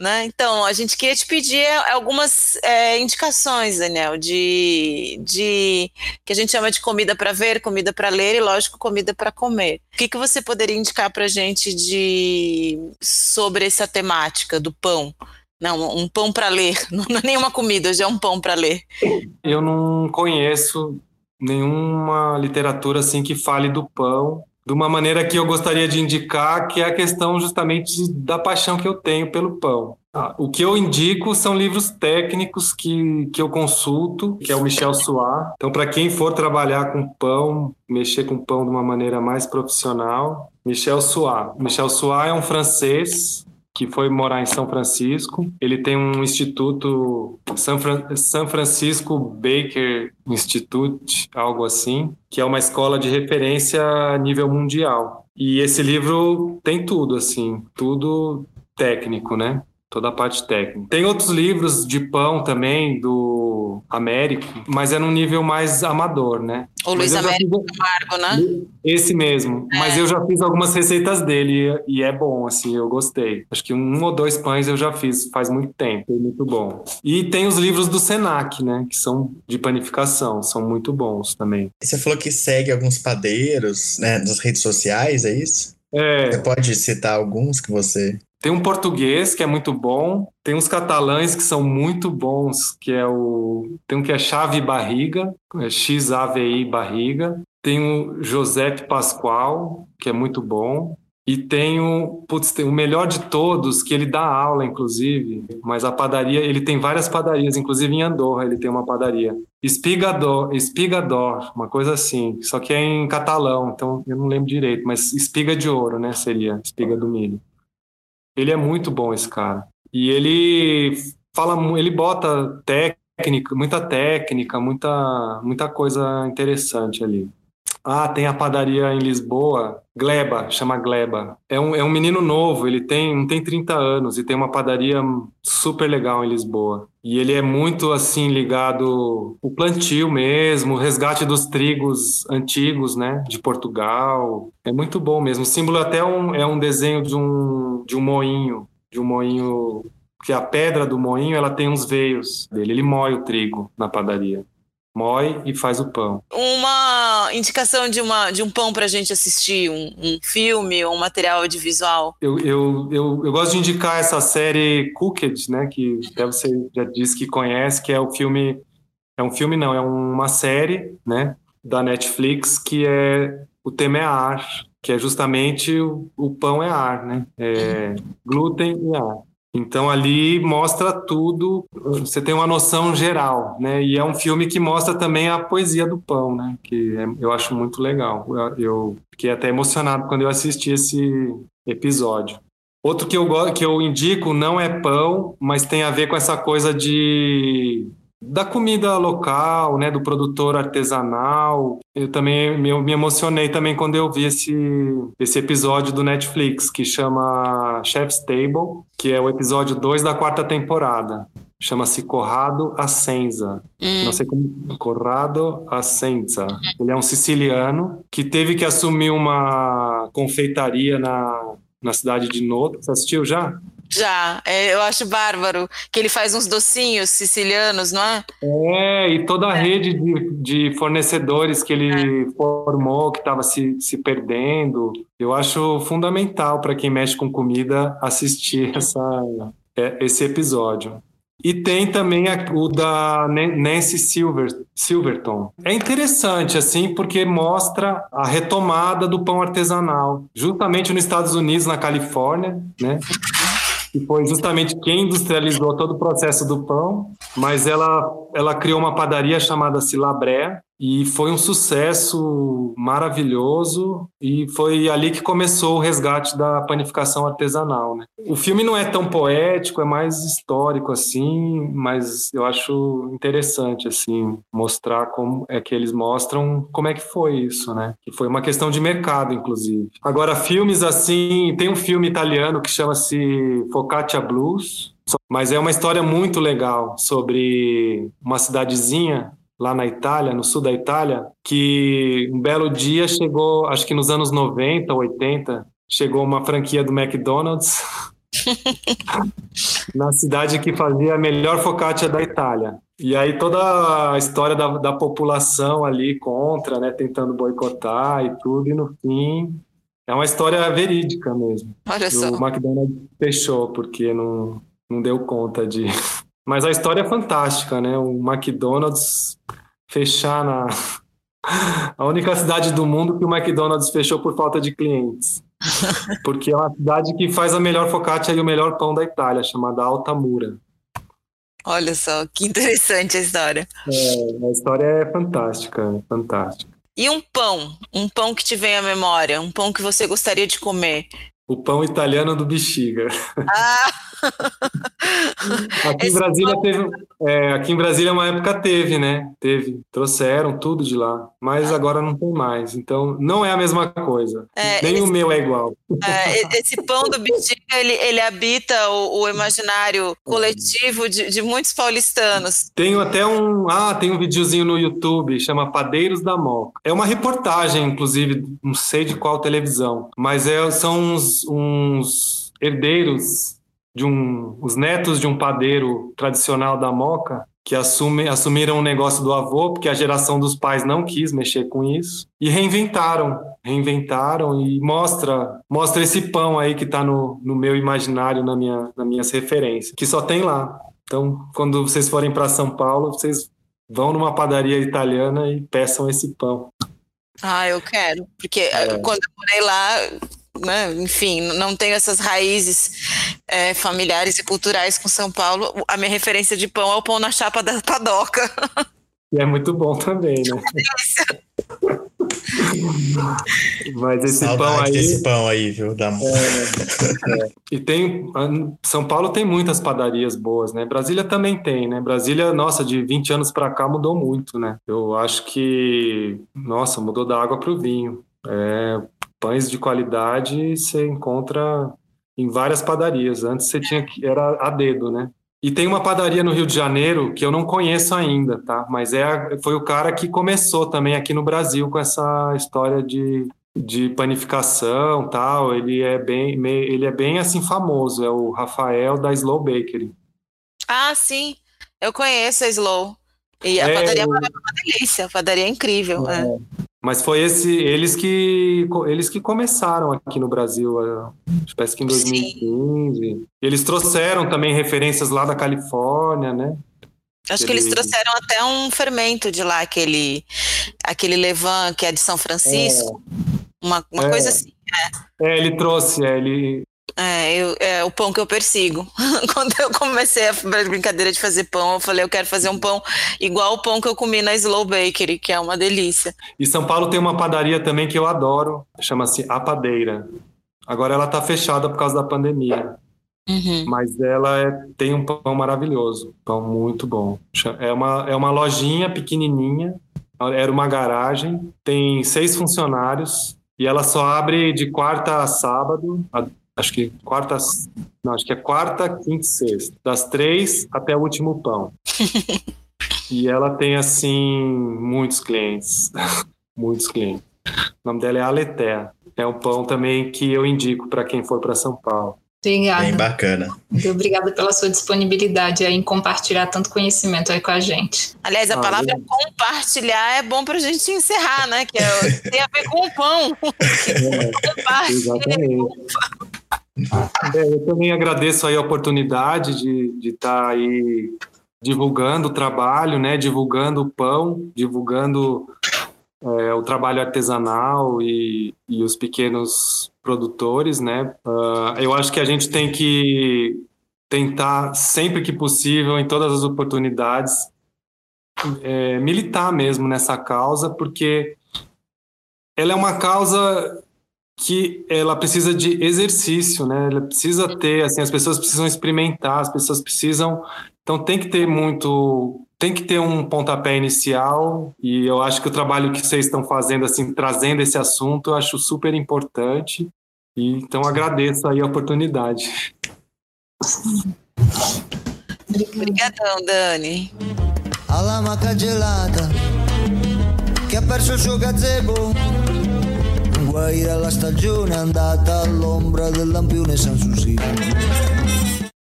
Né? Então, a gente queria te pedir algumas é, indicações, Daniel, de, de que a gente chama de comida para ver, comida para ler e, lógico, comida para comer. O que, que você poderia indicar para a gente de sobre essa temática do pão? Não, um pão para ler, não é nenhuma comida, já é um pão para ler. Eu não conheço nenhuma literatura assim que fale do pão de uma maneira que eu gostaria de indicar, que é a questão justamente da paixão que eu tenho pelo pão. Ah, o que eu indico são livros técnicos que, que eu consulto, que é o Michel Soir. Então, para quem for trabalhar com pão, mexer com pão de uma maneira mais profissional, Michel Soir. Michel Soir é um francês que foi morar em São Francisco. Ele tem um instituto, San, Fran San Francisco Baker Institute, algo assim, que é uma escola de referência a nível mundial. E esse livro tem tudo, assim, tudo técnico, né? Toda a parte técnica. Tem outros livros de pão também, do Américo, mas é num nível mais amador, né? O Luiz Américo fiz... Camargo, né? Esse mesmo. É. Mas eu já fiz algumas receitas dele e é bom, assim, eu gostei. Acho que um ou dois pães eu já fiz faz muito tempo, é muito bom. E tem os livros do Senac, né? Que são de panificação, são muito bons também. Você falou que segue alguns padeiros, né, nas redes sociais, é isso? É. Você pode citar alguns que você tem um português que é muito bom, tem uns catalães que são muito bons, que é o tem um que é Chave Barriga, é X A V I Barriga. Tem o José Pascoal, que é muito bom. E tem o, putz, tem o melhor de todos, que ele dá aula, inclusive, mas a padaria, ele tem várias padarias, inclusive em Andorra ele tem uma padaria. Espigador, Espigador, uma coisa assim, só que é em catalão, então eu não lembro direito, mas espiga de ouro, né, seria, espiga do milho. Ele é muito bom, esse cara. E ele fala, ele bota técnica, muita técnica, muita, muita coisa interessante ali. Ah, tem a padaria em Lisboa, Gleba, chama Gleba. É um, é um menino novo, ele tem, não tem 30 anos e tem uma padaria super legal em Lisboa. E ele é muito assim ligado o plantio mesmo, o resgate dos trigos antigos, né, de Portugal. É muito bom mesmo. O símbolo até é um, é um desenho de um de um moinho, de um moinho que a pedra do moinho ela tem uns veios dele. Ele moe o trigo na padaria moe e faz o pão. Uma indicação de, uma, de um pão para a gente assistir, um, um, filme ou um material audiovisual? Eu, eu, eu, eu, gosto de indicar essa série Cooked, né, que até você já disse que conhece, que é o filme... É um filme, não, é uma série, né, da Netflix, que é... O tema é ar, que é justamente o, o pão é ar, né? É glúten e ar. Então ali mostra tudo, você tem uma noção geral, né? E é um filme que mostra também a poesia do pão, né? Que é, eu acho muito legal. Eu, eu fiquei até emocionado quando eu assisti esse episódio. Outro que eu, que eu indico não é pão, mas tem a ver com essa coisa de da comida local, né, do produtor artesanal. Eu também me, me emocionei também quando eu vi esse, esse episódio do Netflix que chama Chef's Table, que é o episódio 2 da quarta temporada. Chama-se Corrado Ascenza. Hum. Não sei como. Corrado Ascenza. Ele é um siciliano que teve que assumir uma confeitaria na, na cidade de Noto. Você assistiu já? Já, é, eu acho bárbaro que ele faz uns docinhos sicilianos, não é? É, e toda a é. rede de, de, fornecedores que ele é. formou, que estava se, se perdendo. Eu acho fundamental para quem mexe com comida assistir essa, é, esse episódio. E tem também o da Nancy Silver, Silverton. É interessante, assim, porque mostra a retomada do pão artesanal, justamente nos Estados Unidos, na Califórnia, né? Que foi justamente quem industrializou todo o processo do pão, mas ela, ela criou uma padaria chamada Silabré, e foi um sucesso maravilhoso e foi ali que começou o resgate da panificação artesanal, né? O filme não é tão poético, é mais histórico assim, mas eu acho interessante assim mostrar como é que eles mostram como é que foi isso, né? Que foi uma questão de mercado inclusive. Agora filmes assim, tem um filme italiano que chama-se Focaccia Blues, mas é uma história muito legal sobre uma cidadezinha lá na Itália, no sul da Itália, que um belo dia chegou, acho que nos anos 90, 80, chegou uma franquia do McDonald's. na cidade que fazia a melhor focaccia da Itália. E aí toda a história da, da população ali contra, né, tentando boicotar e tudo, e no fim é uma história verídica mesmo. Olha só. O McDonald's fechou porque não, não deu conta de. Mas a história é fantástica, né? O McDonald's fechar na. A única cidade do mundo que o McDonald's fechou por falta de clientes. Porque é uma cidade que faz a melhor focaccia e o melhor pão da Itália, chamada Altamura. Olha só, que interessante a história. É, a história é fantástica, fantástica. E um pão, um pão que te vem à memória, um pão que você gostaria de comer. O pão italiano do Bexiga. Ah! aqui em Brasília pão- teve, é, aqui em Brasília uma época teve, né? Teve, trouxeram tudo de lá, mas agora não tem mais. Então não é a mesma coisa. É, Nem o esse- meu é igual. É, esse pão do bexiga, ele, ele habita o, o imaginário coletivo de, de muitos paulistanos. Tenho até um, ah, tem um videozinho no YouTube, chama Padeiros da Moca. É uma reportagem, inclusive, não sei de qual televisão, mas é, são uns, uns herdeiros de um, os netos de um padeiro tradicional da Moca que assume, assumiram o negócio do avô, porque a geração dos pais não quis mexer com isso, e reinventaram, reinventaram e mostra, mostra esse pão aí que está no, no meu imaginário, na minha, nas minhas referências, que só tem lá. Então, quando vocês forem para São Paulo, vocês vão numa padaria italiana e peçam esse pão. Ah, eu quero. Porque eh, quando eu morei lá, né, enfim, não tenho essas raízes eh, familiares e culturais com São Paulo. A minha referência de pão é o pão na chapa da padoca. E é muito bom também, né? Mas esse pão Saudade aí. desse pão aí, viu? Da... E tem. São Paulo tem muitas padarias boas, né? Brasília também tem, né? Brasília, nossa, de 20 anos para cá mudou muito, né? Eu acho que, nossa, mudou da água para o vinho. É, pães de qualidade você encontra em várias padarias. Antes você tinha que. Era a dedo, né? E tem uma padaria no Rio de Janeiro que eu não conheço ainda, tá? Mas é, foi o cara que começou também aqui no Brasil com essa história de, de panificação tal. Ele é bem, me- ele é bem assim famoso. É o Rafael da Slow Bakery. Ah, sim, eu conheço a Slow. E a É, padaria é uma delícia, a padaria é incrível. é. Mas foi esse, eles que eles que começaram aqui no Brasil, é, parece que em Sim. 2015. Eles trouxeram também referências lá da Califórnia, né? Acho que eles Ele- trouxeram até um fermento de lá, aquele, aquele levain que é de São Francisco. Uma, uma É. coisa assim. É, ele trouxe, é, ele É, eu- é o pão que eu persigo. Quando eu comecei a brincadeira de fazer pão, eu falei, eu quero fazer um pão igual o pão que eu comi na Slow Bakery, que é uma delícia. E São Paulo tem uma padaria também que eu adoro, chama-se A Padeira. Agora ela está fechada por causa da pandemia, Uhum. mas ela é- tem um pão maravilhoso, pão muito bom. É uma, é uma lojinha pequenininha, era uma garagem, tem seis funcionários e ela só abre de quarta a sábado, acho que quarta, não, acho que é quarta, quinta e sexta, das três até o último pão. E ela tem assim muitos clientes, muitos clientes. O nome dela é Aletea. É um pão também que eu indico para quem for para São Paulo. Bem Obrigada. bacana. Muito Obrigada pela sua disponibilidade aí em compartilhar tanto conhecimento aí com a gente. Aliás, a Ah, palavra compartilhar é bom para a gente encerrar, né? Que é- tem a ver com o pão. Compartilha. Exatamente. É, eu também agradeço aí a oportunidade de estar aí divulgando o trabalho, né? Divulgando o pão, divulgando é, o trabalho artesanal e, e os pequenos produtores, né? Ah, eu acho que a gente tem que tentar sempre que possível, em todas as oportunidades, é, militar mesmo nessa causa, porque ela é uma causa que ela precisa de exercício, né? Ela precisa ter, assim, as pessoas precisam experimentar, as pessoas precisam, então tem que ter muito, tem que ter um pontapé inicial e eu acho que o trabalho que vocês estão fazendo, assim, trazendo esse assunto, eu acho super importante e então agradeço aí a oportunidade. Obrigadão, Dani. gelata che ha perso il suo gazebo. Guai alla stagione andata all'ombra del lampione San Susino.